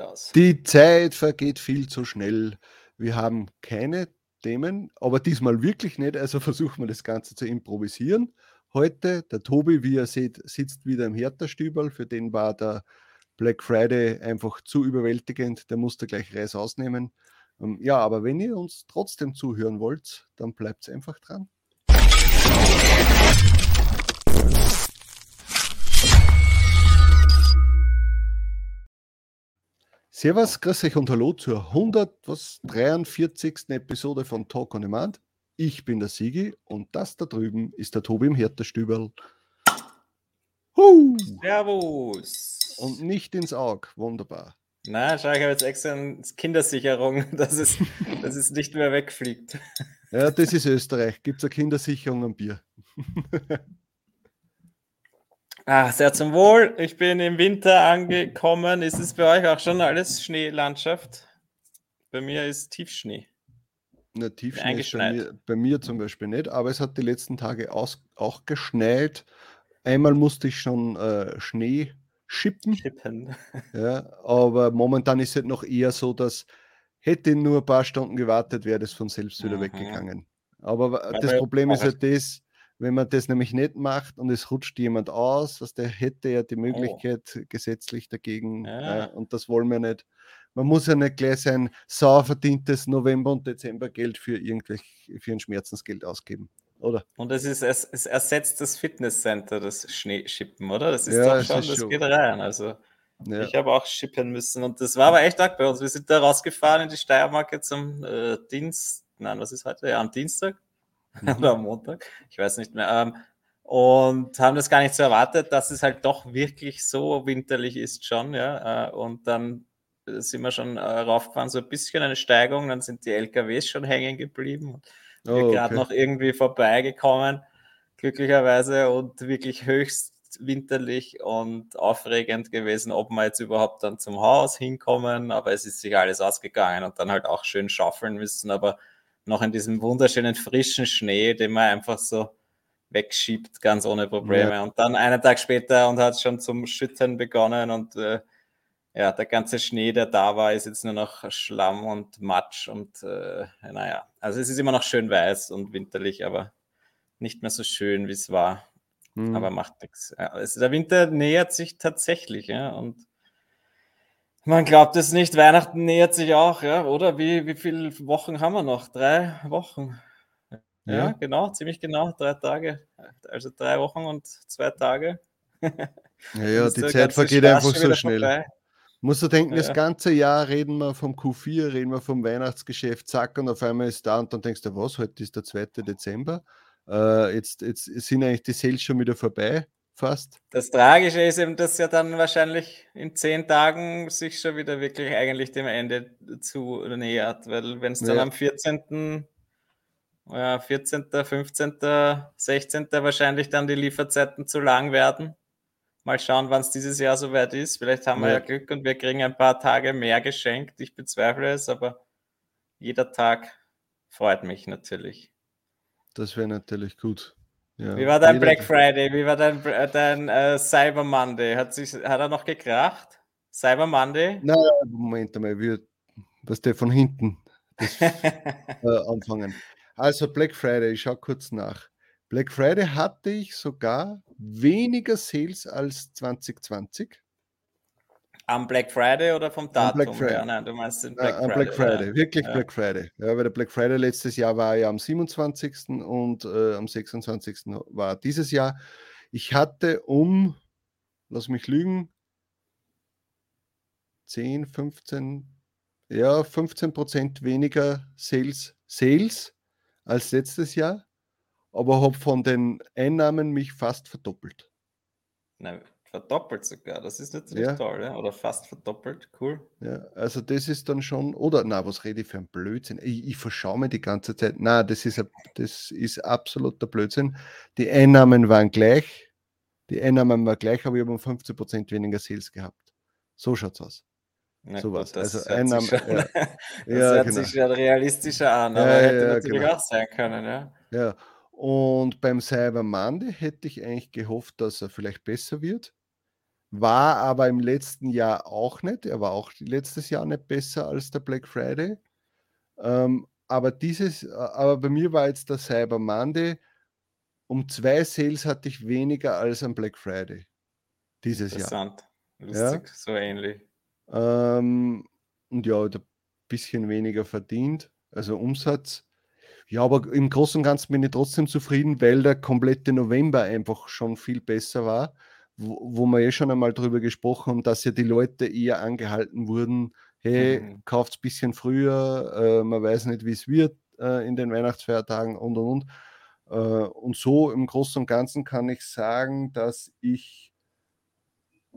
aus. Die Zeit vergeht viel zu schnell. Wir haben keine Themen, aber diesmal wirklich nicht. Also versuchen wir das Ganze zu improvisieren. Heute, der Tobi, wie ihr seht, sitzt wieder im Hertha-Stüberl. Für den war der Black Friday einfach zu überwältigend. Der musste gleich Reis ausnehmen. Ähm, ja, aber wenn ihr uns trotzdem zuhören wollt, dann bleibt einfach dran. Servus, grüß euch und hallo zur 143. Episode von Talk on Demand. Ich bin der Sigi und das da drüben ist der Tobi im Hertha-Stüberl. Servus. Und nicht ins Auge, wunderbar. Na, schau, ich habe jetzt extra eine Kindersicherung, dass es, dass es nicht mehr wegfliegt. Ja, das ist Österreich. Gibt es eine Kindersicherung am Bier? Ah, sehr zum Wohl. Ich bin im Winter angekommen. Ist es bei euch auch schon alles Schneelandschaft? Bei mir ist Tiefschnee. Na, Tiefschnee ist bei mir, bei mir, zum Beispiel nicht, aber es hat die letzten Tage aus, auch geschneit. Einmal musste ich schon äh, Schnee schippen. Schippen. Ja, aber momentan ist es noch eher so, dass hätte nur ein paar Stunden gewartet, wäre das von selbst wieder mhm. weggegangen. Aber das Problem ist ja das, wenn man das nämlich nicht macht und es rutscht jemand aus, was der hätte ja die oh. Möglichkeit oh. gesetzlich dagegen ja. äh, und das wollen wir nicht. Man muss ja nicht gleich sein sauer verdientes November- und Dezembergeld für irgendwelche für ein Schmerzensgeld ausgeben, oder? Und es ist es, es ersetzt das Fitnesscenter, das Schneeschippen, oder? Das ist ja, doch schon, das, das geht rein. Also ja. ich habe auch schippen müssen und das war aber echt arg bei uns. Wir sind da rausgefahren in die Steiermark zum äh, Dienst, nein, was ist heute? Ja, am Dienstag oder am Montag, ich weiß nicht mehr. Ähm, und haben das gar nicht so erwartet, dass es halt doch wirklich so winterlich ist schon, ja. Äh, und dann sind wir schon äh, raufgefahren, so ein bisschen eine Steigung, dann sind die LKWs schon hängen geblieben. Und oh, wir okay. gerade noch irgendwie vorbeigekommen, glücklicherweise, und wirklich höchst winterlich und aufregend gewesen, ob wir jetzt überhaupt dann zum Haus hinkommen, aber es ist sich alles ausgegangen und dann halt auch schön schaufeln müssen, aber noch in diesem wunderschönen frischen Schnee, den man einfach so wegschiebt, ganz ohne Probleme. Ja. Und dann einen Tag später und hat schon zum Schütten begonnen und äh, ja, der ganze Schnee, der da war, ist jetzt nur noch Schlamm und Matsch und äh, naja, also es ist immer noch schön weiß und winterlich, aber nicht mehr so schön, wie es war. Mhm. Aber macht nichts. Ja, also der Winter nähert sich tatsächlich, ja, und man glaubt es nicht, Weihnachten nähert sich auch, ja, oder? Wie, wie viele Wochen haben wir noch? Drei Wochen. Ja, ja, genau, ziemlich genau, drei Tage. Also drei Wochen und zwei Tage. Ja, ja die Zeit vergeht Spaß einfach so schnell. Vorbei. Musst du denken, ja. das ganze Jahr reden wir vom Q4, reden wir vom Weihnachtsgeschäft, zack, und auf einmal ist da und dann denkst du, was, heute ist der 2. Dezember. Äh, jetzt, jetzt sind eigentlich die Sales schon wieder vorbei fast. Das Tragische ist eben, dass ja dann wahrscheinlich in zehn Tagen sich schon wieder wirklich eigentlich dem Ende zu nähert, weil wenn es dann ja. am 14., ja, 14., 15., 16. wahrscheinlich dann die Lieferzeiten zu lang werden. Mal schauen, wann es dieses Jahr soweit ist. Vielleicht haben wir ja Glück und wir kriegen ein paar Tage mehr geschenkt. Ich bezweifle es, aber jeder Tag freut mich natürlich. Das wäre natürlich gut. Ja, Wie war dein Black Friday? Wie war dein, äh, dein äh, Cyber Monday? Hat, sich, hat er noch gekracht? Cyber Monday? Nein, Moment einmal, wir, was der von hinten das, äh, anfangen. Also Black Friday, ich schaue kurz nach. Black Friday hatte ich sogar weniger Sales als 2020. Am Black Friday oder vom Datum? Am Black Friday. Ja, nein, du meinst den Black Friday. Am Black Friday, ja. wirklich ja. Black Friday. Ja, weil der Black Friday letztes Jahr war ja am 27. und äh, am 26. war dieses Jahr. Ich hatte um, lass mich lügen, 10, 15, ja, 15 Prozent weniger Sales, Sales als letztes Jahr, aber habe von den Einnahmen mich fast verdoppelt. Nein, Verdoppelt sogar, das ist natürlich Ja. toll, ja? Oder fast verdoppelt, cool. Ja, also das ist dann schon, oder na, was rede ich für ein Blödsinn? Ich, ich verschaue mir die ganze Zeit. Na, das ist, das ist absoluter Blödsinn. Die Einnahmen waren gleich, die Einnahmen waren gleich, aber ich habe um 15% weniger Sales gehabt. So schaut es aus. Na So was. das Also hört Einnahmen, schon, ja, das ja, hört genau. sich schon realistischer an, aber Ja, hätte natürlich genau. auch sein können, ja. Ja, und beim Cyber Monday hätte ich eigentlich gehofft, dass er vielleicht besser wird war aber im letzten Jahr auch nicht. Er war auch letztes Jahr nicht besser als der Black Friday. Ähm, aber dieses, aber bei mir war jetzt der Cyber Monday. Um zwei Sales hatte ich weniger als am Black Friday dieses Interessant. Jahr. Lustig, ja? so ähnlich. Ähm, und ja, ein bisschen weniger verdient, also Umsatz. Ja, aber im Großen und Ganzen bin ich trotzdem zufrieden, weil der komplette November einfach schon viel besser war, wo, wo wir eh schon einmal darüber gesprochen haben, dass ja die Leute eher angehalten wurden, hey, mhm. kauft es ein bisschen früher, äh, man weiß nicht, wie es wird äh, in den Weihnachtsfeiertagen und und und. Äh, und so im Großen und Ganzen kann ich sagen, dass ich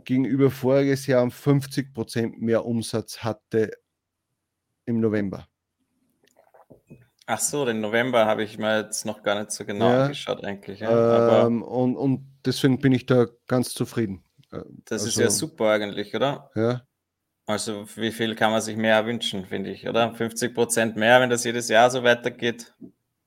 gegenüber voriges Jahr um 50 Prozent mehr Umsatz hatte im November. Ach so, den November habe ich mir jetzt noch gar nicht so genau ja, angeschaut, eigentlich. Ja. Ähm, und, und deswegen bin ich da ganz zufrieden. Äh, das also, ist ja super eigentlich, oder? Ja. Also wie viel kann man sich mehr wünschen, finde ich, oder? 50 Prozent mehr, wenn das jedes Jahr so weitergeht.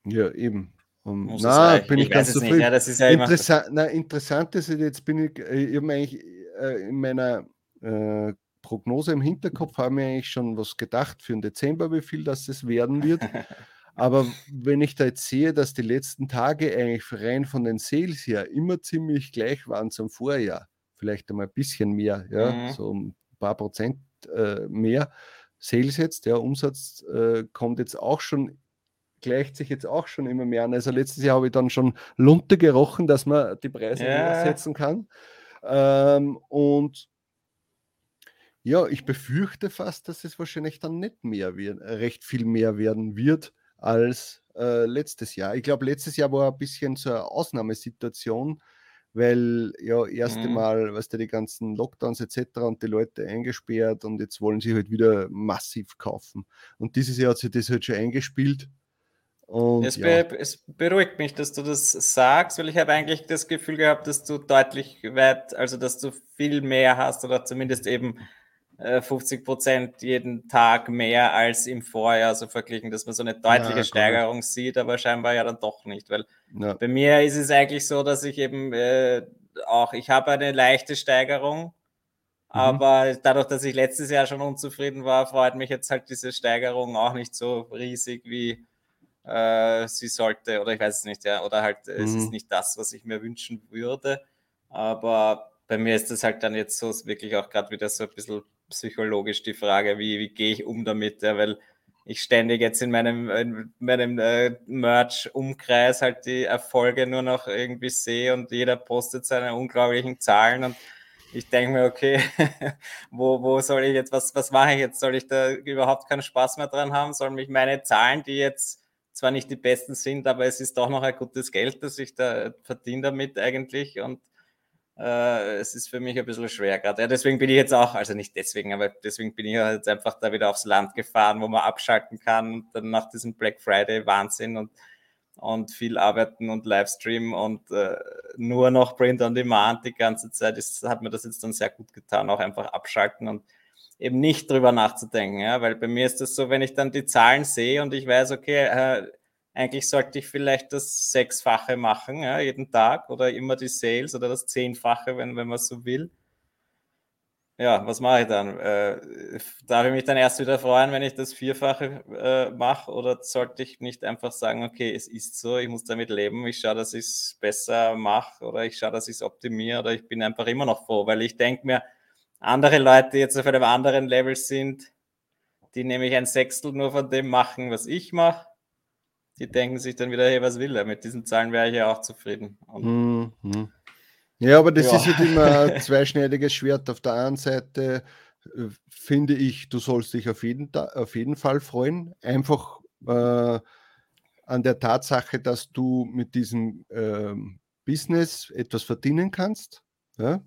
Ja, eben. Um, na, bin ich, ich ganz zufrieden. Ja, das ist ja Interessa na, interessant ist, jetzt bin ich, äh, ich habe eigentlich äh, in meiner äh, Prognose im Hinterkopf haben wir eigentlich schon was gedacht für den Dezember, wie viel das es werden wird. Aber wenn ich da jetzt sehe, dass die letzten Tage eigentlich rein von den Sales her immer ziemlich gleich waren zum Vorjahr, vielleicht einmal ein bisschen mehr, ja, mhm. so ein paar Prozent äh, mehr Sales jetzt, der Umsatz äh, kommt jetzt auch schon, gleicht sich jetzt auch schon immer mehr an. Also letztes Jahr habe ich dann schon Lunte gerochen, dass man die Preise ja. setzen kann. Ähm, und ja, ich befürchte fast, dass es wahrscheinlich dann nicht mehr wird, recht viel mehr werden wird als äh, letztes Jahr. Ich glaube, letztes Jahr war ein bisschen so eine Ausnahmesituation, weil ja, erste mhm. Mal, weißt du, die ganzen Lockdowns etc. und die Leute eingesperrt und jetzt wollen sie halt wieder massiv kaufen. Und dieses Jahr hat sich das halt schon eingespielt und, es, ja. be es, beruhigt mich, dass du das sagst, weil ich habe eigentlich das Gefühl gehabt, dass du deutlich weit, also dass du viel mehr hast oder zumindest eben äh, 50 Prozent jeden Tag mehr als im Vorjahr so verglichen, dass man so eine deutliche ja, Steigerung sieht, aber scheinbar ja dann doch nicht, weil ja. bei mir ist es eigentlich so, dass ich eben äh, auch, ich habe eine leichte Steigerung, mhm. aber dadurch, dass ich letztes Jahr schon unzufrieden war, freut mich jetzt halt diese Steigerung auch nicht so riesig wie äh, sie sollte, oder ich weiß es nicht, ja, oder halt, mhm. es ist mhm. nicht das, was ich mir wünschen würde. Aber bei mir ist das halt dann jetzt so wirklich auch gerade wieder so ein bisschen psychologisch die Frage, wie, wie gehe ich um damit, ja, weil ich ständig jetzt in meinem, in meinem äh, Merch-Umkreis halt die Erfolge nur noch irgendwie sehe und jeder postet seine unglaublichen Zahlen und ich denke mir, okay, wo, wo soll ich jetzt, was, was mache ich jetzt? Soll ich da überhaupt keinen Spaß mehr dran haben? Sollen mich meine Zahlen, die jetzt zwar nicht die besten sind, aber es ist doch noch ein gutes Geld, das ich da verdiene damit eigentlich und äh, es ist für mich ein bisschen schwer gerade. Ja, deswegen bin ich jetzt auch, also nicht deswegen, aber deswegen bin ich jetzt einfach da wieder aufs Land gefahren, wo man abschalten kann und dann nach diesem Black Friday Wahnsinn und und viel arbeiten und Livestream und äh, nur noch Print on Demand die ganze Zeit, ist, hat mir das jetzt dann sehr gut getan, auch einfach abschalten und eben nicht drüber nachzudenken, ja, weil bei mir ist das so, wenn ich dann die Zahlen sehe und ich weiß, okay, äh, eigentlich sollte ich vielleicht das Sechsfache machen, ja, jeden Tag oder immer die Sales oder das Zehnfache, wenn, wenn man so will. Ja, was mache ich dann? Äh, darf ich mich dann erst wieder freuen, wenn ich das Vierfache äh, mache oder sollte ich nicht einfach sagen, okay, es ist so, ich muss damit leben, ich schaue, dass ich es besser mache oder ich schaue, dass ich es optimiere oder ich bin einfach immer noch froh, weil ich denke mir, andere Leute jetzt auf einem anderen Level sind, die nämlich ein Sechstel nur von dem machen, was ich mache, die denken sich dann wieder, hey, was will er? Mit diesen Zahlen wäre ich ja auch zufrieden. Mhm. Ja, aber das ja. ist halt immer ein zweischneidiges Schwert. Auf der einen Seite äh, finde ich, du sollst dich auf jeden, auf jeden Fall freuen. Einfach äh, an der Tatsache, dass du mit diesem äh, Business etwas verdienen kannst. Ja?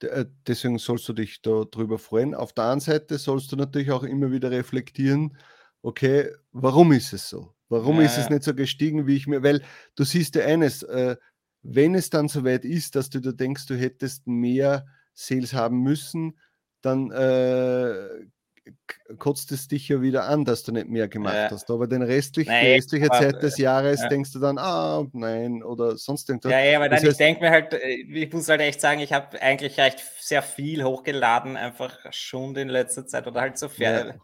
Äh, deswegen sollst du dich darüber freuen. Auf der anderen Seite sollst du natürlich auch immer wieder reflektieren, okay, warum ist es so? Warum ja, ist es nicht so gestiegen, wie ich mir, weil du siehst ja eines, äh, wenn es dann soweit ist, dass du da denkst, du hättest mehr Sales haben müssen, dann äh, kotzt es dich ja wieder an, dass du nicht mehr gemacht ja. hast. Aber den restlich, nein, die restliche aber, Zeit des Jahres ja. denkst du dann, ah, nein, oder sonst irgendwas. Ja, ja, aber dann, heißt, ich denke mir halt, äh, ich muss halt echt sagen, ich habe eigentlich recht sehr viel hochgeladen, einfach schon in letzter Zeit oder halt so viel. Ja.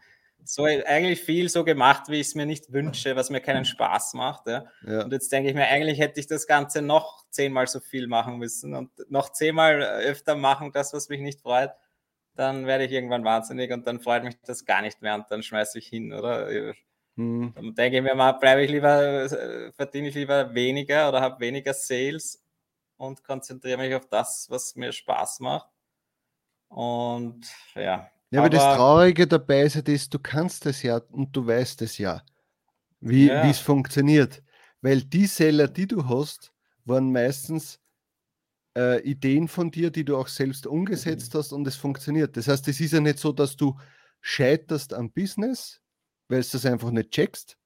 So eigentlich viel so gemacht, wie ich es mir nicht wünsche, was mir keinen Spaß macht. Ja. ja. Und jetzt denke ich mir, eigentlich hätte ich das Ganze noch zehnmal so viel machen müssen und noch zehnmal öfter machen, das, was mich nicht freut dann werde ich irgendwann wahnsinnig und dann freut mich das gar nicht mehr und dann schmeiße ich hin, oder? Hm. Dann denke ich mir mal, bleibe ich lieber, äh, verdiene ich lieber weniger oder habe weniger Sales und konzentriere mich auf das, was mir Spaß macht. Und ja. Ja, aber, aber das Traurige dabei ist ja das, du kannst es ja und du weißt es ja, wie ja. es funktioniert. Weil die Seller, die du hast, waren meistens äh, Ideen von dir, die du auch selbst umgesetzt hast und es funktioniert. Das heißt, es ist ja nicht so, dass du scheiterst am Business, weil du das einfach nicht checkst,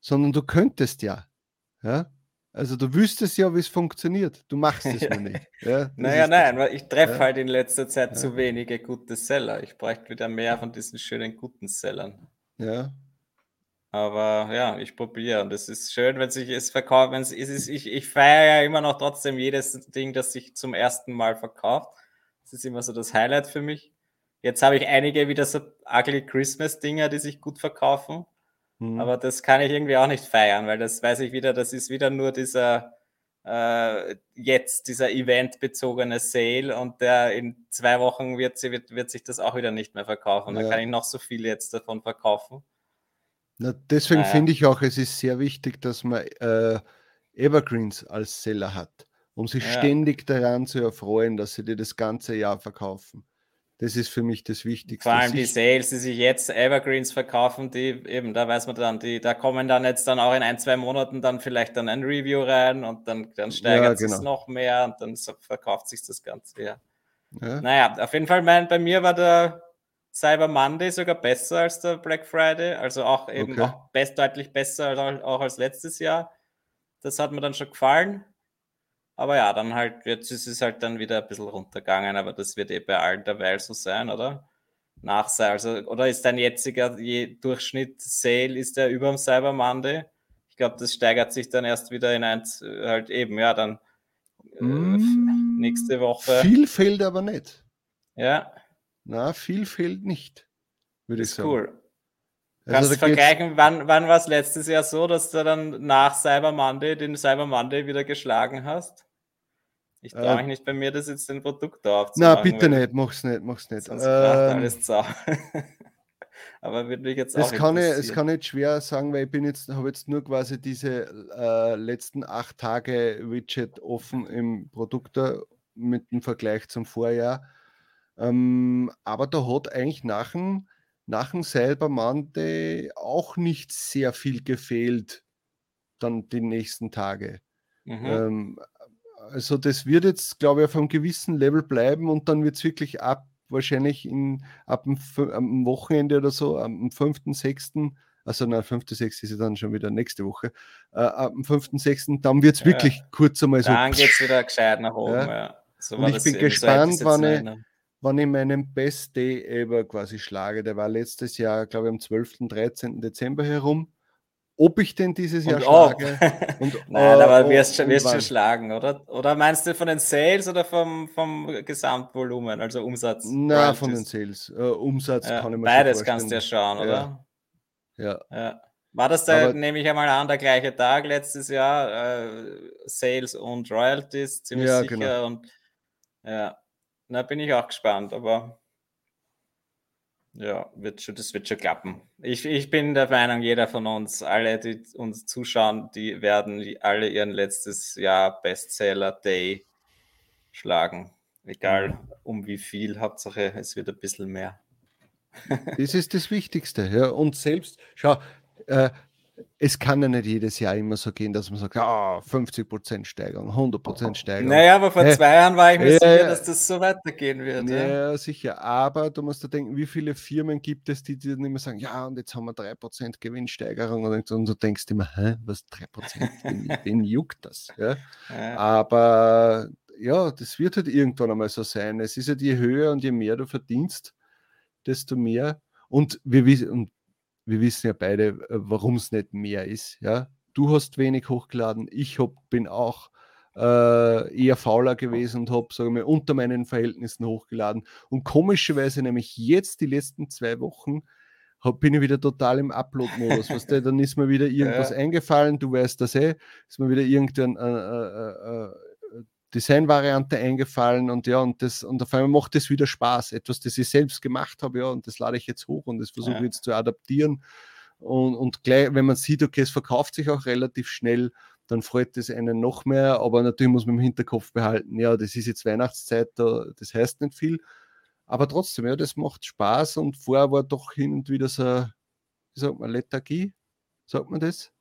sondern du könntest ja. ja? Also du wüsstest ja, wie es funktioniert. Du machst es nur nicht. Ja, naja, nein, weil ich treffe ja. halt in letzter Zeit ja. zu wenige gute Seller. Ich bräuchte wieder mehr von diesen schönen guten Sellern. Ja. Aber ja, ich probiere. Und es ist schön, wenn sich es verkauft. Wenn es ist, ich, ich feiere ja immer noch trotzdem jedes Ding, das sich zum ersten Mal verkauft. Das ist immer so das Highlight für mich. Jetzt habe ich einige wieder so ugly Christmas-Dinger, die sich gut verkaufen. Mhm. Aber das kann ich irgendwie auch nicht feiern, weil das weiß ich wieder, das ist wieder nur dieser äh, jetzt, dieser eventbezogene Sale und der in zwei Wochen wird, sie, wird, wird sich das auch wieder nicht mehr verkaufen. Ja. Da kann ich noch so viel jetzt davon verkaufen. Na, deswegen naja. finde ich auch, es ist sehr wichtig, dass man äh, Evergreens als Seller hat, um sich ja. ständig daran zu erfreuen, dass sie dir das ganze Jahr verkaufen. Das ist für mich das Wichtigste. Vor allem die Sales, die sich jetzt Evergreens verkaufen, die eben, da weiß man dann, die, da kommen dann jetzt dann auch in ein, zwei Monaten dann vielleicht dann ein Review rein und dann, dann steigert ja, genau. es noch mehr und dann verkauft sich das Ganze, ja. ja. Naja, auf jeden Fall, mein, bei mir war der Cyber Monday sogar besser als der Black Friday, also auch eben okay. auch best, deutlich besser als, auch als letztes Jahr. Das hat mir dann schon gefallen. Aber ja, dann halt, jetzt ist es halt dann wieder ein bisschen runtergegangen, aber das wird eh bei allen derweil so sein, oder? Nach, also, oder ist dein jetziger Durchschnitt Sale, ist der über dem Cyber Monday? Ich glaube, das steigert sich dann erst wieder in eins, halt eben, ja, dann äh, mm, nächste Woche. Viel fehlt aber nicht. Ja. Na, viel fehlt nicht, würde ich sagen. Cool. Also Kannst du vergleichen, wann, wann war es letztes Jahr so, dass du dann nach Cyber Monday den Cyber Monday wieder geschlagen hast? Ich traue äh, mich nicht bei mir, das jetzt den Produkt da aufzumachen. Na, bitte nicht, mach's nicht, mach's nicht. Sonst ähm, alles zau. Aber würde mich jetzt auch es kann, ich, es kann nicht schwer sagen, weil ich bin jetzt, habe jetzt nur quasi diese äh, letzten acht Tage Widget offen im Produkt mit dem Vergleich zum Vorjahr. Ähm, aber da hat eigentlich nach dem, nach dem Cyber Monday auch nicht sehr viel gefehlt, dann die nächsten Tage. Mhm. Ähm, also das wird jetzt, glaube ich, auf einem gewissen Level bleiben und dann wird es wirklich ab, wahrscheinlich in, ab dem, am Wochenende oder so, am 5., 6., also nein, 5., 6. ist ja dann schon wieder nächste Woche, äh, ab dem 5., 6., dann wird es ja. wirklich kurz einmal so. Dann geht es wieder gescheit nach oben, ja. ja. So und ich bin gespannt, so wann ich, wenn ich meinen Best Day ever quasi schlage. Der war letztes Jahr, glaube ich, am 12. 13. Dezember herum. Ob ich denn dieses Jahr und schlage? Und, Nein, äh, aber wirst du wirst schon schlagen, oder? Oder meinst du von den Sales oder vom, vom Gesamtvolumen, also Umsatz? Na, von den Sales. Uh, Umsatz ja, kann ich mir Beides kannst du ja schauen, oder? Ja. ja. War das da, nehme ich einmal an, der gleiche Tag letztes Jahr? Äh, Sales und Royalties, ziemlich ja, sicher. Genau. Und ja, na, bin ich auch gespannt, aber ja, wird schon, das wird schon klappen. Ich, ich bin der Meinung, jeder von uns, alle, die uns zuschauen, die werden alle ihren letztes Jahr Bestseller Day schlagen. Egal mhm. um wie viel, Hauptsache es wird ein bisschen mehr. Das ist das Wichtigste. Ja. Und selbst, schau, äh, es kann ja nicht jedes Jahr immer so gehen, dass man sagt, ah, 50% Steigerung, 100% Steigerung. Naja, aber vor zwei Jahren war ich mir äh, sicher, dass das so weitergehen wird. Ja, ja, sicher. Aber du musst da denken, wie viele Firmen gibt es, die dir immer sagen, ja, und jetzt haben wir 3% Gewinnsteigerung. Und, und du denkst immer, hä, was 3%? wen, wen juckt das? Ja? ja? Aber ja, das wird halt irgendwann einmal so sein. Es ist halt je höher und je mehr du verdienst, desto mehr Und wir, und wir wissen ja beide, äh, warum es nicht mehr ist. Ja? Du hast wenig hochgeladen, ich hab, bin auch äh, eher fauler gewesen und habe, sagen wir, unter meinen Verhältnissen hochgeladen. Und komischerweise, nämlich jetzt die letzten zwei Wochen, hab, bin ich wieder total im Upload-Modus. weißt du, dann ist mir wieder irgendwas ja. eingefallen, du weißt das eh, ist mir wieder irgendein äh, äh, äh, Designvariante eingefallen und ja, und das, und auf einmal macht das wieder Spaß. Etwas, das ich selbst gemacht habe, ja, und das lade ich jetzt hoch und das versuche ich ja. jetzt zu adaptieren. Und, und gleich, wenn man sieht, okay, es verkauft sich auch relativ schnell, dann freut es einen noch mehr. Aber natürlich muss man im Hinterkopf behalten, ja, das ist jetzt Weihnachtszeit, das heißt nicht viel. Aber trotzdem, ja, das macht Spaß und vorher war doch hin und wieder so, wie sagt man, Lethargie, sagt man das?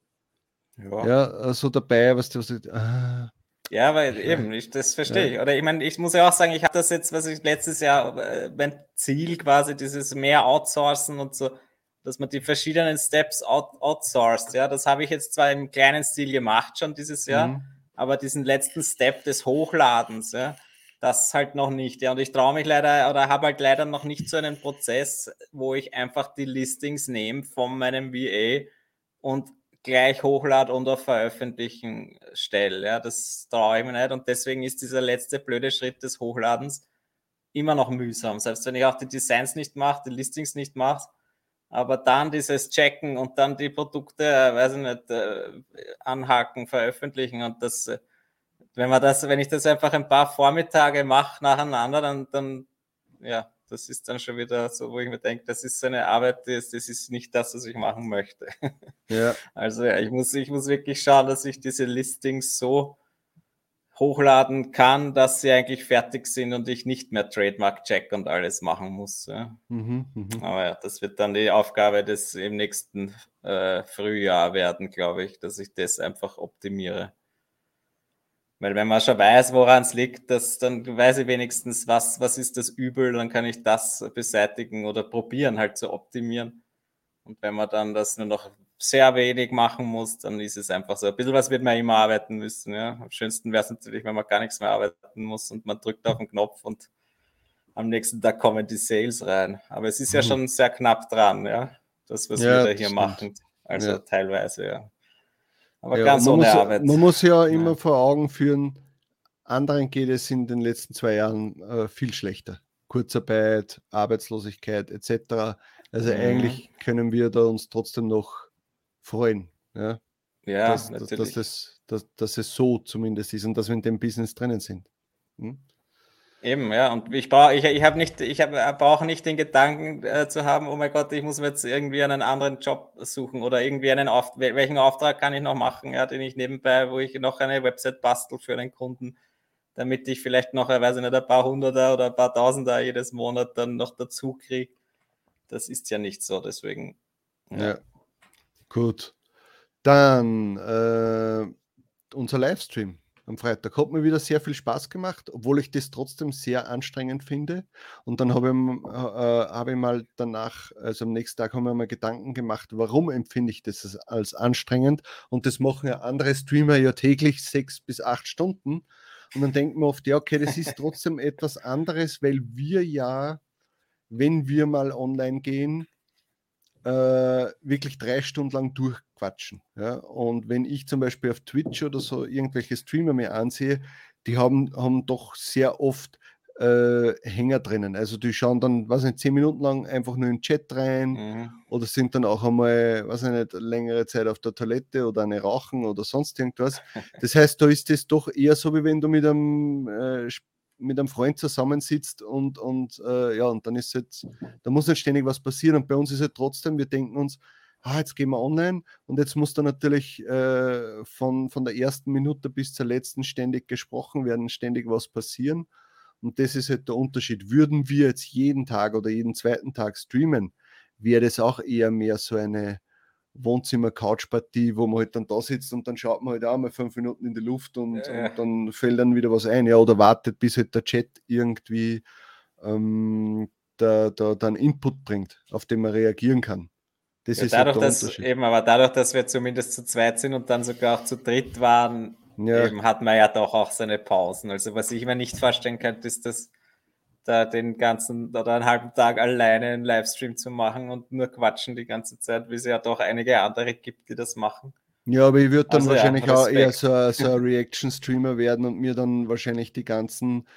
Ja, ja so dabei, was du, was du ah, ja, weil eben, ich, das verstehe ja. ich. Oder ich meine, ich muss ja auch sagen, ich habe das jetzt, was ich letztes Jahr, äh, mein Ziel quasi, dieses mehr outsourcen und so, dass man die verschiedenen Steps out, outsourced. Ja, das habe ich jetzt zwar im kleinen Stil gemacht schon dieses Jahr, mhm. aber diesen letzten Step des Hochladens, ja, das halt noch nicht. Ja, und ich traue mich leider oder habe halt leider noch nicht so einen Prozess, wo ich einfach die Listings nehme von meinem VA und gleich hochlade und auf Veröffentlichen stelle. Ja, das traue ich mir nicht und deswegen ist dieser letzte blöde Schritt des Hochladens immer noch mühsam. Selbst wenn ich auch die Designs nicht mache, die Listings nicht mache, aber dann dieses Checken und dann die Produkte, äh, weiß ich nicht, äh, anhaken, veröffentlichen und das, äh, wenn man das, wenn ich das einfach ein paar Vormittage mache nacheinander, dann, dann ja, das ist dann schon wieder so, wo ich mir denke, das ist eine Arbeit, das, das ist nicht das, was ich machen möchte. Ja. Also ja, ich muss, ich muss wirklich schauen, dass ich diese Listings so hochladen kann, dass sie eigentlich fertig sind und ich nicht mehr Trademark-Check und alles machen muss. Ja. Mhm, mh. Aber ja, das wird dann die Aufgabe des im nächsten äh, Frühjahr werden, glaube ich, dass ich das einfach optimiere. Weil wenn man schon weiß, woran es liegt, das, dann weiß ich wenigstens, was, was ist das Übel, dann kann ich das beseitigen oder probieren halt zu optimieren. Und wenn man dann das nur noch sehr wenig machen muss, dann ist es einfach so. Ein bisschen was wird man immer arbeiten müssen. Ja. Am schönsten wäre es natürlich, wenn man gar nichts mehr arbeiten muss und man drückt auf den Knopf und am nächsten Tag kommen die Sales rein. Aber es ist ja mhm. schon sehr knapp dran, ja, das, was ja, wir da hier stimmt. machen. Also ja. teilweise, ja. Aber ja, ganz ohne muss, Arbeit. Man muss ja immer ja. vor Augen führen, anderen geht es in den letzten zwei Jahren äh, viel schlechter. Kurzarbeit, Arbeitslosigkeit etc. Also mhm. eigentlich können wir da uns trotzdem noch freuen. Ja, ja dass. Dass, dass, dass, dass, es so zumindest ist und dass wir in dem Business drinnen sind. Hm? Eben, ja, und ich brauche, ich, ich habe nicht, ich habe, äh, brauche nicht den Gedanken äh, zu haben, oh mein Gott, ich muss mir jetzt irgendwie einen anderen Job suchen oder irgendwie einen Auf, welchen Auftrag kann ich noch machen, ja, den ich nebenbei, wo ich noch eine Website bastel für einen Kunden, damit ich vielleicht noch, weiß ich nicht, ein paar Hunderter oder ein paar Tausender jedes Monat dann noch dazu kriege. Das ist ja nicht so, deswegen. Ja, ja. gut. Dann äh, unser Livestream am Freitag. Hat mir wieder sehr viel Spaß gemacht, obwohl ich das trotzdem sehr anstrengend finde. Und dann habe ich, äh, äh, hab ich mal danach, also am nächsten Tag, haben wir mal Gedanken gemacht, warum empfinde ich das als anstrengend? Und das machen ja andere Streamer ja täglich sechs bis acht Stunden. Und dann denkt man oft, ja, okay, das ist trotzdem etwas anderes, weil wir ja, wenn wir mal online gehen, äh, wirklich drei Stunden lang durchquatschen. Ja? Und wenn ich zum Beispiel auf Twitch oder so irgendwelche Streamer mir ansehe, die haben, haben doch sehr oft äh, Hänger drinnen. Also die schauen dann, was nicht, zehn Minuten lang einfach nur in den Chat rein mhm. oder sind dann auch einmal, was nicht, längere Zeit auf der Toilette oder eine Rauchen oder sonst irgendwas. Das heißt, da ist es doch eher so, wie wenn du mit einem äh, mit einem Freund zusammensitzt und, und äh, ja, und dann ist jetzt, da muss nicht ständig was passieren. Und bei uns ist es trotzdem, wir denken uns, ah, jetzt gehen wir online und jetzt muss da natürlich äh, von, von der ersten Minute bis zur letzten ständig gesprochen werden, ständig was passieren. Und das ist halt der Unterschied. Würden wir jetzt jeden Tag oder jeden zweiten Tag streamen, wäre das auch eher mehr so eine, Wohnzimmer-Couch-Partie, wo man halt dann da sitzt und dann schaut man halt auch mal fünf Minuten in die Luft und, ja. und dann fällt dann wieder was ein, ja, oder wartet, bis halt der Chat irgendwie ähm, da, da, dann Input bringt, auf den man reagieren kann. Das ja, ist dadurch, halt dass, eben, aber dadurch, dass wir zumindest zu zweit sind und dann sogar auch zu dritt waren, ja. eben, hat man ja doch auch seine Pausen. Also was ich mir nicht vorstellen könnte, ist, dass da den ganzen oder einen halben Tag alleine einen Livestream zu machen und nur quatschen die ganze Zeit, wie es ja doch einige andere gibt, die das machen. Ja, aber ich würde dann also, wahrscheinlich ja, auch eher so, so ein Reaction-Streamer werden und mir dann wahrscheinlich die ganzen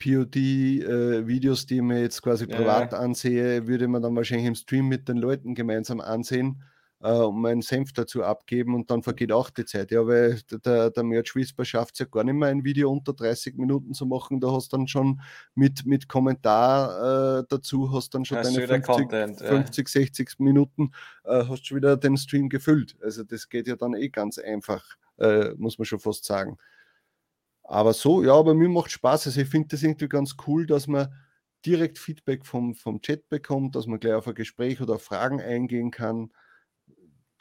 POD-Videos, äh, die ich mir jetzt quasi privat ja. ansehe, würde man dann wahrscheinlich im Stream mit den Leuten gemeinsam ansehen und meinen Senf dazu abgeben und dann vergeht auch die Zeit. Ja, weil der, der Merch Whisper schafft es ja gar nicht mehr, ein Video unter 30 Minuten zu machen. Da hast dann schon mit, mit Kommentar äh, dazu, hast dann schon ja, deine 50, Content, 50 ja. 60 Minuten, äh, hast schon wieder den Stream gefüllt. Also das geht ja dann eh ganz einfach, äh, muss man schon fast sagen. Aber so, ja, aber mir macht Spaß. Also ich finde das irgendwie ganz cool, dass man direkt Feedback vom, vom Chat bekommt, dass man gleich auf ein Gespräch oder Fragen eingehen kann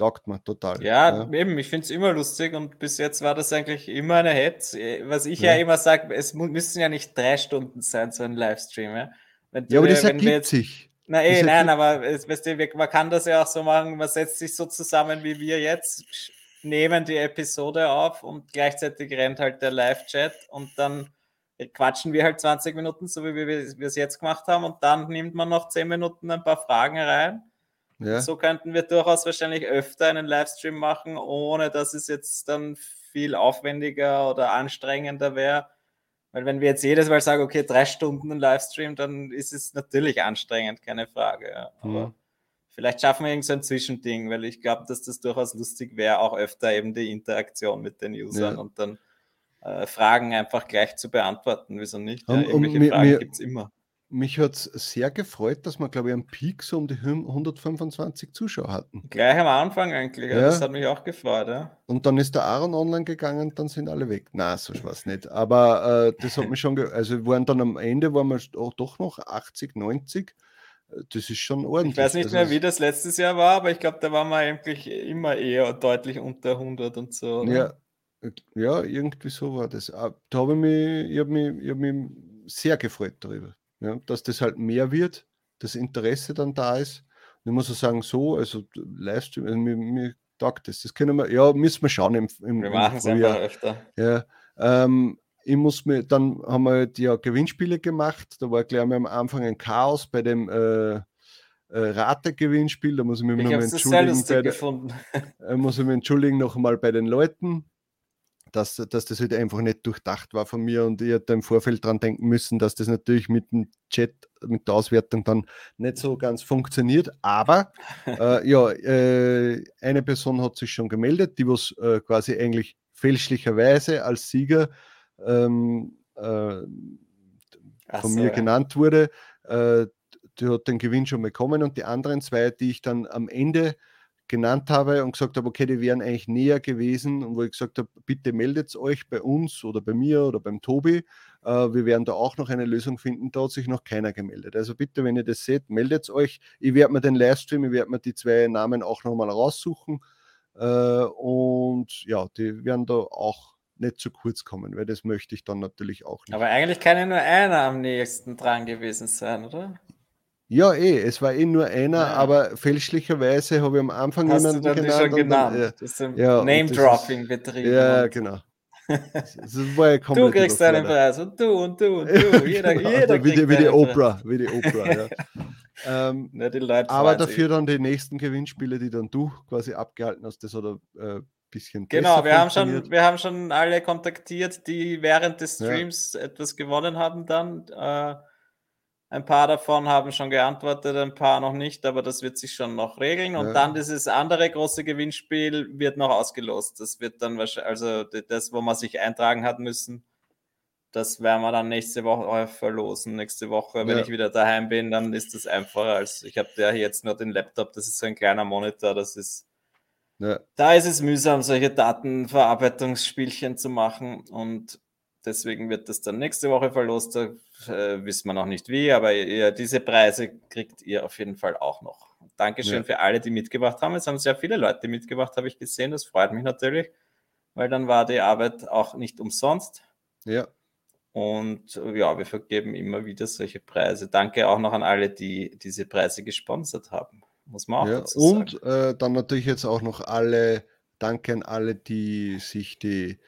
taugt mir total. Ja, ja. eben, ich finde es immer lustig und bis jetzt war das eigentlich immer eine Hetz. Was ich ja, ja immer sage, es müssen ja nicht drei Stunden sein, so ein Livestream. Ja, wenn ja aber das ergibt jetzt, sich. Na, eh, nein, aber es, weißt du, man kann das ja auch so machen, man setzt sich so zusammen wie wir jetzt, nehmen die Episode auf und gleichzeitig rennt halt der Live-Chat und dann quatschen wir halt 20 Minuten, so wie wir, wir es jetzt gemacht haben und dann nimmt man noch 10 Minuten ein paar Fragen rein ja. So könnten wir durchaus wahrscheinlich öfter einen Livestream machen, ohne dass es jetzt dann viel aufwendiger oder anstrengender wäre. Weil wenn wir jetzt jedes Mal sagen, okay, drei Stunden Livestream, dann ist es natürlich anstrengend, keine Frage. Ja. Aber mhm. vielleicht schaffen wir irgend so ein Zwischending, weil ich glaube, dass das durchaus lustig wäre, auch öfter eben die Interaktion mit den Usern ja. und dann äh, Fragen einfach gleich zu beantworten. Wieso nicht? Ja, irgendwelche Fragen gibt es immer mich hat es sehr gefreut, dass wir, glaube ich, am Peak so um die 125 Zuschauer hatten. Gleich am Anfang eigentlich, ja. das hat mich auch gefreut. Ja. Und dann ist der Aaron online gegangen, dann sind alle weg. Na, so was nicht. Aber äh, das hat mich schon, also waren dann am Ende, waren wir auch doch noch 80, 90. Das ist schon ordentlich. Ich weiß nicht mehr, wie das letztes Jahr war, aber ich glaube, da waren wir eigentlich immer eher deutlich unter 100 und so. Oder? Ja, ja, irgendwie so war das. Ah, da habe ich mich, ich habe mich, ich hab mich sehr gefreut darüber ja, dass das halt mehr wird, das Interesse dann da ist. Und ich muss auch sagen, so, also Livestream, also mir, mir taugt das. Das können wir, ja, müssen wir schauen im, im Wir machen es einfach öfter. Ja, ähm, ich muss mir, dann haben wir halt ja Gewinnspiele gemacht. Da war gleich am Anfang ein Chaos bei dem äh, äh, Rate-Gewinnspiel. Da muss ich mich nochmal entschuldigen. Bei der, äh, muss ich mich entschuldigen nochmal bei den Leuten dass, dass das halt einfach nicht durchdacht war von mir und ich hätte im Vorfeld dran denken müssen, dass das natürlich mit dem Chat, mit der Auswertung dann nicht so ganz funktioniert. Aber äh, ja, äh, eine Person hat sich schon gemeldet, die was äh, quasi eigentlich fälschlicherweise als Sieger ähm, äh, von so, mir ja. genannt wurde. Äh, die hat den Gewinn schon bekommen und die anderen zwei, die ich dann am Ende genannt habe und gesagt habe, okay, die wären eigentlich näher gewesen und wo ich gesagt habe, bitte meldet euch bei uns oder bei mir oder beim Tobi. Äh, wir werden da auch noch eine Lösung finden. Da hat sich noch keiner gemeldet. Also bitte, wenn ihr das seht, meldet euch. Ich werde mir den Livestream, ich werde mir die zwei Namen auch nochmal raussuchen. Äh, und ja, die werden da auch nicht zu kurz kommen, weil das möchte ich dann natürlich auch nicht. Aber eigentlich kann ja nur einer am nächsten dran gewesen sein, oder? Ja, eh, es war eh nur einer, ja. aber fälschlicherweise habe ich am Anfang Hast jemanden du genannt. Schon genannt. Dann, ja, das ist ja, Name-Dropping betrieben. Ja, genau. Das, das ja du kriegst einen Preis und du und du und du. Jeder, genau, jeder wie, die, wie die Oprah, wie die Oprah, ja. ähm, ja, die aber dafür dann die nächsten Gewinnspiele, die dann du quasi abgehalten hast, das ein äh, bisschen Genau, wir haben, schon, wir haben schon alle kontaktiert, die während des Streams etwas gewonnen haben dann. Äh, ein paar davon haben schon geantwortet, ein paar noch nicht, aber das wird sich schon noch regeln. Und ja. dann dieses andere große Gewinnspiel wird noch ausgelost. Das wird dann wahrscheinlich, also das, wo man sich eintragen hat müssen, das werden wir dann nächste Woche verlosen. Nächste Woche, wenn ja. ich wieder daheim bin, dann ist das einfacher als ich habe ja jetzt nur den Laptop, das ist so ein kleiner Monitor, das ist. Ja. Da ist es mühsam, solche Datenverarbeitungsspielchen zu machen und deswegen wird das dann nächste Woche verlost. Da äh, wissen wir noch nicht wie, aber ihr, diese Preise kriegt ihr auf jeden Fall auch noch. Dankeschön ja. für alle, die mitgebracht haben. Es haben sehr viele Leute mitgebracht, habe ich gesehen. Das freut mich natürlich, weil dann war die Arbeit auch nicht umsonst. Ja. Und ja, wir vergeben immer wieder solche Preise. Danke auch noch an alle, die diese Preise gesponsert haben. Muss man auch ja, dazu sagen. Und äh, dann natürlich jetzt auch noch alle, danke an alle, die sich die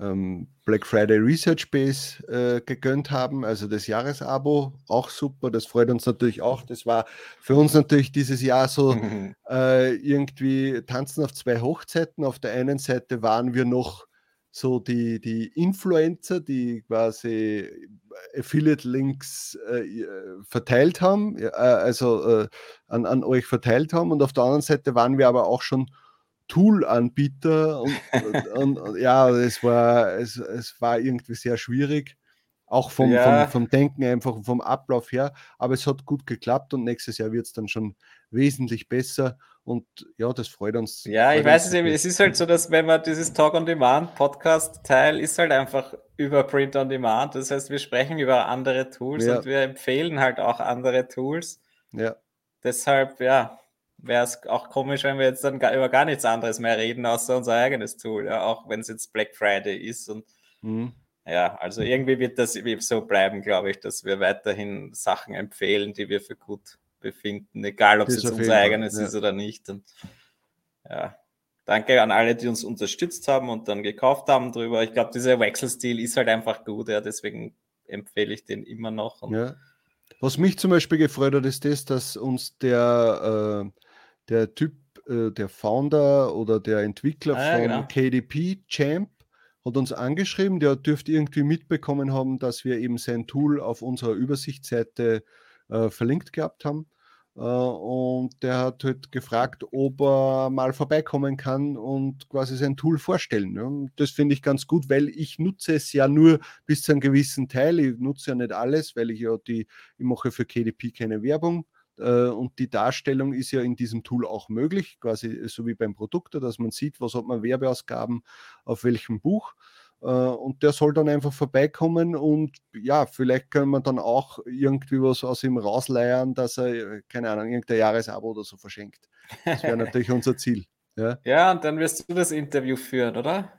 ähm, Black Friday Research Base äh, gegönnt haben, also das Jahresabo, auch super, das freut uns natürlich auch. Das war für uns natürlich dieses Jahr so äh, irgendwie tanzen auf zwei Hochzeiten. Auf der einen Seite waren wir noch so die, die Influencer, die quasi Affiliate-Links äh, verteilt haben, äh, also äh, an, an euch verteilt haben. Und auf der anderen Seite waren wir aber auch schon Tool-Anbieter und, und, und, ja, es war, es, es war irgendwie sehr schwierig. Auch vom, ja. vom, vom Denken einfach, vom Ablauf her. Aber es hat gut geklappt und nächstes Jahr wird es dann schon wesentlich besser. Und ja, das freut uns. Ja, freut ich weiß es eben. Es ist halt so, dass wenn man dieses Talk-on-Demand-Podcast-Teil ist halt einfach über Print-on-Demand. Das heißt, wir sprechen über andere Tools ja. und wir empfehlen halt auch andere Tools. Ja. Deshalb, ja, wäre es auch komisch, wenn wir jetzt dann gar, über gar nichts anderes mehr reden, außer unser eigenes Tool. Ja, auch wenn es jetzt Black Friday ist und mhm. Ja, also irgendwie wird das so bleiben, glaube ich, dass wir weiterhin Sachen empfehlen, die wir für gut befinden, egal ob es jetzt unser eigenes ja. ist oder nicht. Und ja, danke an alle, die uns unterstützt haben und dann gekauft haben drüber. Ich glaube, dieser Wechselstil ist halt einfach gut, ja, deswegen empfehle ich den immer noch. ja. Was mich zum Beispiel gefreut hat, ist das, dass uns der, äh, der Typ, äh, der Founder oder der Entwickler ah, von genau. KDP, Champ, hat uns angeschrieben, der dürfte irgendwie mitbekommen haben, dass wir eben sein Tool auf unserer Übersichtsseite äh, verlinkt gehabt haben. Äh, und der hat halt gefragt, ob er mal vorbeikommen kann und quasi sein Tool vorstellen. Ja. Das finde ich ganz gut, weil ich nutze es ja nur bis zu einem gewissen Teil. Ich nutze ja nicht alles, weil ich ja die, ich mache für KDP keine Werbung. Äh, und die Darstellung ist ja in diesem Tool auch möglich, quasi so wie beim Produkt, dass man sieht, was hat man Werbeausgaben auf welchem Buch. Äh, und der soll dann einfach vorbeikommen und ja, vielleicht können wir dann auch irgendwie was aus ihm rausleiern, dass er, keine Ahnung, irgendein Jahresabo oder so verschenkt. Das wäre natürlich unser Ziel. Ja? ja, und dann wirst du das Interview führen, oder?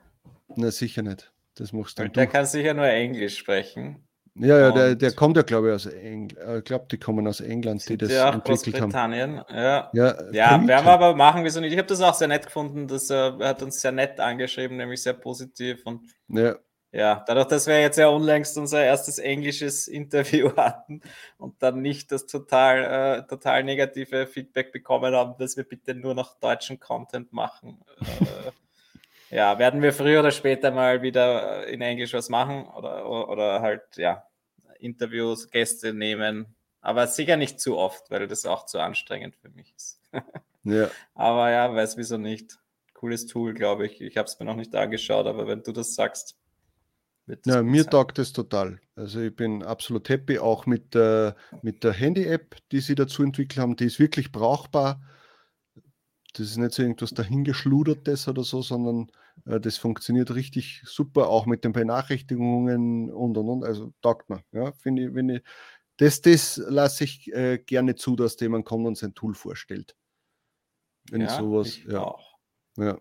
Na, sicher nicht. Das machst du. Der kann sicher nur Englisch sprechen. Ja, ja, der, der kommt ja, glaube ich, aus England. Äh, ich glaube, die kommen aus England, die das ja, entwickelt haben. Ja, ja, ja werden wir aber machen, wieso nicht? Ich habe das auch sehr nett gefunden. Dass er, er hat uns sehr nett angeschrieben, nämlich sehr positiv. Und ja. ja, dadurch, dass wir jetzt ja unlängst unser erstes englisches Interview hatten und dann nicht das total, äh, total negative Feedback bekommen haben, dass wir bitte nur noch deutschen Content machen. äh, ja, werden wir früher oder später mal wieder in Englisch was machen oder, oder halt, ja, Interviews, Gäste nehmen, aber sicher nicht zu oft, weil das auch zu anstrengend für mich ist. ja. Aber ja, weiß wieso nicht. Cooles Tool, glaube ich. Ich habe es mir noch nicht angeschaut, aber wenn du das sagst, wird das Ja, mir sein. taugt es total. Also ich bin absolut happy, auch mit, äh, mit der Handy-App, die sie dazu entwickelt haben. Die ist wirklich brauchbar. Das ist nicht so irgendwas dahingeschludertes oder so, sondern das funktioniert richtig super, auch mit den Benachrichtigungen und und und. Also taugt mir. Ja, finde ich, wenn ich, das, das lasse ich äh, gerne zu, dass jemand kommt und sein Tool vorstellt. Wenn ja, sowas, ich ja. Auch. ja.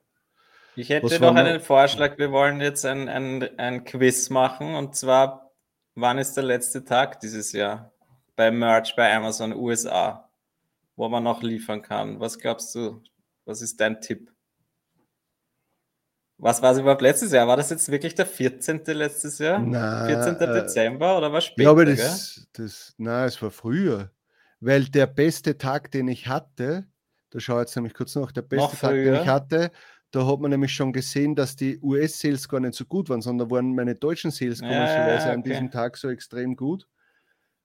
Ich hätte Was noch einen Vorschlag. Wir wollen jetzt ein, ein, ein Quiz machen und zwar, wann ist der letzte Tag dieses Jahr bei Merch bei Amazon USA, wo man noch liefern kann? Was glaubst du? Was ist dein Tipp? Was war es überhaupt letztes Jahr? War das jetzt wirklich der 14. letztes Jahr? Na, 14. Äh, Dezember oder was später? Ich glaube, das, das, na, es war früher. Weil der beste Tag, den ich hatte, da schaue ich jetzt nämlich kurz noch, der beste Tag, den ich hatte, da hat man nämlich schon gesehen, dass die US-Sales gar nicht so gut waren, sondern waren meine deutschen Sales komischerweise ja, okay. an diesem Tag so extrem gut.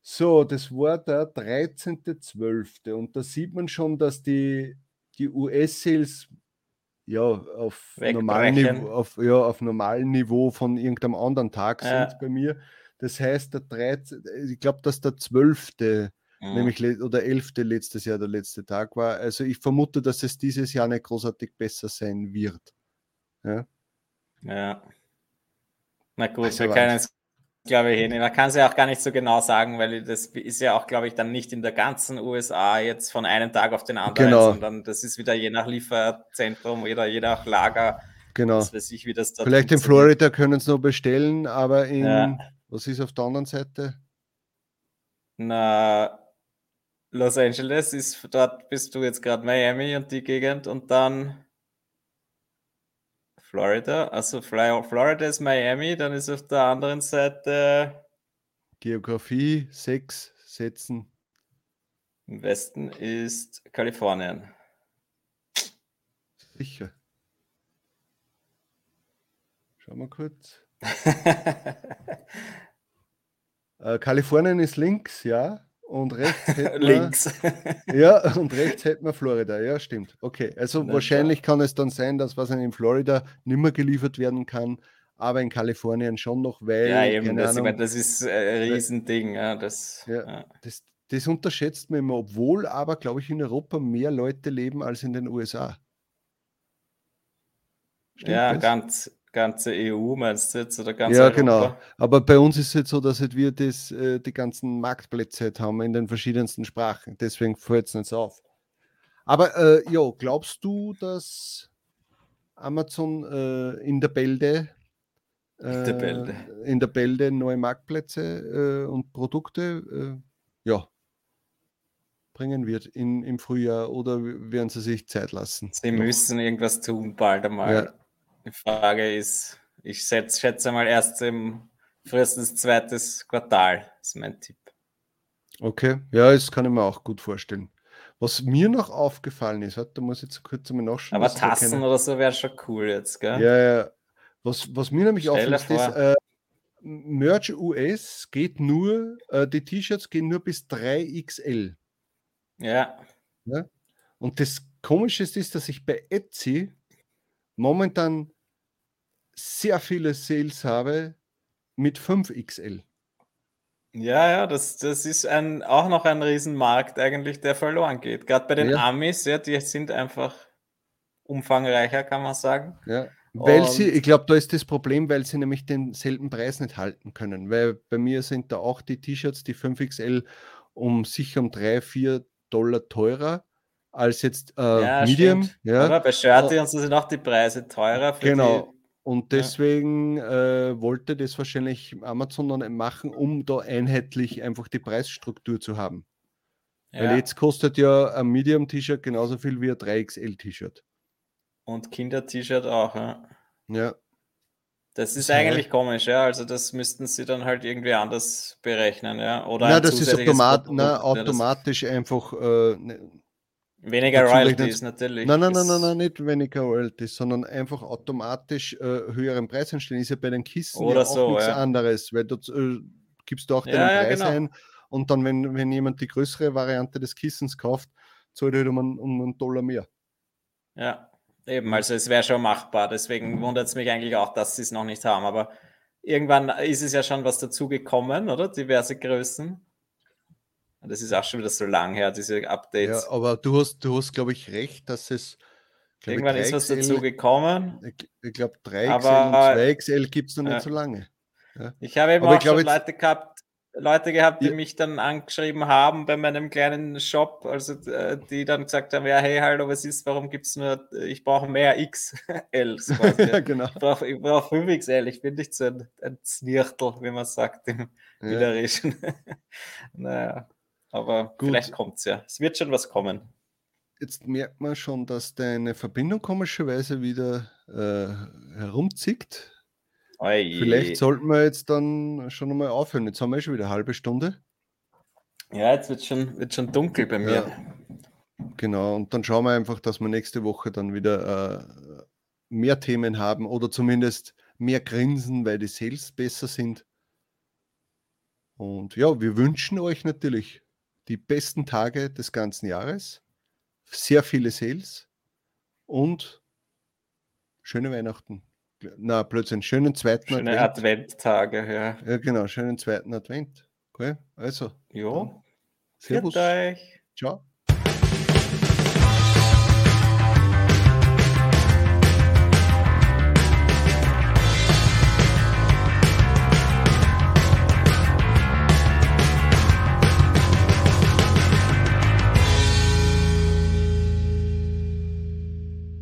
So, das war der 13.12. Und da sieht man schon, dass die, die US-Sales ja, auf normalem Niveau, auf, ja, auf normalem Niveau von irgendeinem anderen Tag ja. sind bei mir. Das heißt, der 13, ich glaube, dass der 12. Mhm. nämlich oder 11. letztes Jahr der letzte Tag war. Also ich vermute, dass es dieses Jahr nicht großartig besser sein wird. Ja. Ja. Na gut, also wir können es glaube ich, hin. Man kann es ja auch gar nicht so genau sagen, weil das ist ja auch, glaube ich, dann nicht in der ganzen USA jetzt von einem Tag auf den anderen, genau. sondern das ist wieder je nach Lieferzentrum oder je nach Lager. Genau. Was weiß ich, wie das da Vielleicht in Florida können es noch bestellen, aber in, ja. was ist auf der anderen Seite? Na, Los Angeles ist, dort bist du jetzt gerade Miami und die Gegend und dann Florida. Also Florida ist Miami, dann ist auf der anderen Seite Geografie, sechs Sätzen. Im Westen ist Kalifornien. Sicher. Schauen wir kurz. äh, Kalifornien ist links, ja. Und rechts links. ja, und rechts hätten wir Florida. Ja, stimmt. Okay, also Na, wahrscheinlich kann es dann sein, dass was in Florida nicht mehr geliefert werden kann, aber in Kalifornien schon noch, weil. Ja, eben, das, Ahnung, meine, das ist ein Riesending. Ja, das, ja, ja. Das, das unterschätzt man immer, obwohl aber, glaube ich, in Europa mehr Leute leben als in den USA. Stimmt ja, das? ganz, ganze EU meinst du jetzt oder ganz Ja, Europa? genau. Aber bei uns ist es jetzt so, dass wir das, äh, die ganzen Marktplätze halt haben in den verschiedensten Sprachen. Deswegen fällt es nicht auf. Aber äh, ja, glaubst du, dass Amazon äh, in der Bälde in der Bälde, äh, in der Bälde neue Marktplätze äh, und Produkte äh, ja, bringen wird in, im Frühjahr oder werden sie sich Zeit lassen? Sie müssen irgendwas tun, bald einmal. Ja. Die Frage ist, ich schätze, schätze mal erst im frühestens zweites Quartal, ist mein Tipp. Okay, ja, das kann ich mir auch gut vorstellen. Was mir noch aufgefallen ist, da muss ich jetzt kurz einmal nachschauen. Aber Tassen oder so wäre schon cool jetzt, gell? Ja, ja. Was, was mir nämlich Stell auffällt, ist, äh, Merch US geht nur, äh, die T-Shirts gehen nur bis 3XL. Ja. ja. Und das Komische ist, dass ich bei Etsy momentan sehr viele Sales habe mit 5XL. Ja, ja, das, das ist ein, auch noch ein Riesenmarkt eigentlich, der verloren geht. Gerade bei den ja. Amis, ja, die sind einfach umfangreicher, kann man sagen. Ja, weil Und sie, ich glaube, da ist das Problem, weil sie nämlich denselben Preis nicht halten können. Weil bei mir sind da auch die T-Shirts, die 5XL, um sicher um 3, 4 Dollar teurer als jetzt äh, ja, Medium. Ja. Aber bei Shirty sind auch die Preise teurer. genau. Und deswegen ja. äh, wollte das wahrscheinlich Amazon dann machen, um da einheitlich einfach die Preisstruktur zu haben. Ja. Weil jetzt kostet ja ein Medium-T-Shirt genauso viel wie ein 3XL-T-Shirt. Und Kinder-T-Shirt auch, ja. Ja. Das ist eigentlich komisch, ja. Also das müssten sie dann halt irgendwie anders berechnen, ja. Oder na, das ist automat na, automatisch einfach äh, ne, Weniger Royalties natürlich. Nein, nein, nein, nein, nein, nicht weniger Royalties, sondern einfach automatisch äh, höheren Preis einstellen. Ist ja bei den Kissen Oder ja auch so, nichts ja. anderes, weil dort äh, gibst du auch deinen ja, Preis ja, genau. ein und dann, wenn, wenn jemand die größere Variante des Kissens kauft, zahlt er halt um, einen, um einen Dollar mehr. Ja, eben, also es wäre schon machbar. Deswegen wundert es mich eigentlich auch, dass sie es noch nicht haben. Aber irgendwann ist es ja schon was dazu gekommen, oder? Diverse Größen. Das ist auch schon wieder so lang her, diese Updates. Ja, aber du hast, du hast, glaube ich, recht, dass es. Irgendwann ist was dazu gekommen. Ich, glaube, 3XL aber, und 2XL gibt es noch nicht so lange. Ja. Ich habe eben aber auch glaub, schon Leute gehabt, Leute gehabt, die ja. mich dann angeschrieben haben bei meinem kleinen Shop, also äh, die dann gesagt haben, ja, hey, hallo, was ist, warum gibt es nur, ich brauche mehr XL. Ja, genau. Ich brauche brauch 5XL, ich bin nicht so ein, ein Znirtel, wie man sagt im ja. Widerischen. naja. Aber Gut. vielleicht kommt es ja. Es wird schon was kommen. Jetzt merkt man schon, dass deine Verbindung komischerweise wieder äh, herumzickt. Oi. Vielleicht sollten wir jetzt dann schon einmal aufhören. Jetzt haben wir schon wieder eine halbe Stunde. Ja, jetzt wird schon, wird schon dunkel bei mir. Ja. Genau, und dann schauen wir einfach, dass wir nächste Woche dann wieder äh, mehr Themen haben oder zumindest mehr grinsen, weil die Sales besser sind. Und ja, wir wünschen euch natürlich die besten Tage des ganzen Jahres, sehr viele Sales und schöne Weihnachten. Na, plötzlich schönen zweiten Schöne Advent. Adventtage, ja. Ja, genau, schönen zweiten Advent. Okay, also. Jo. Servus. Ciao.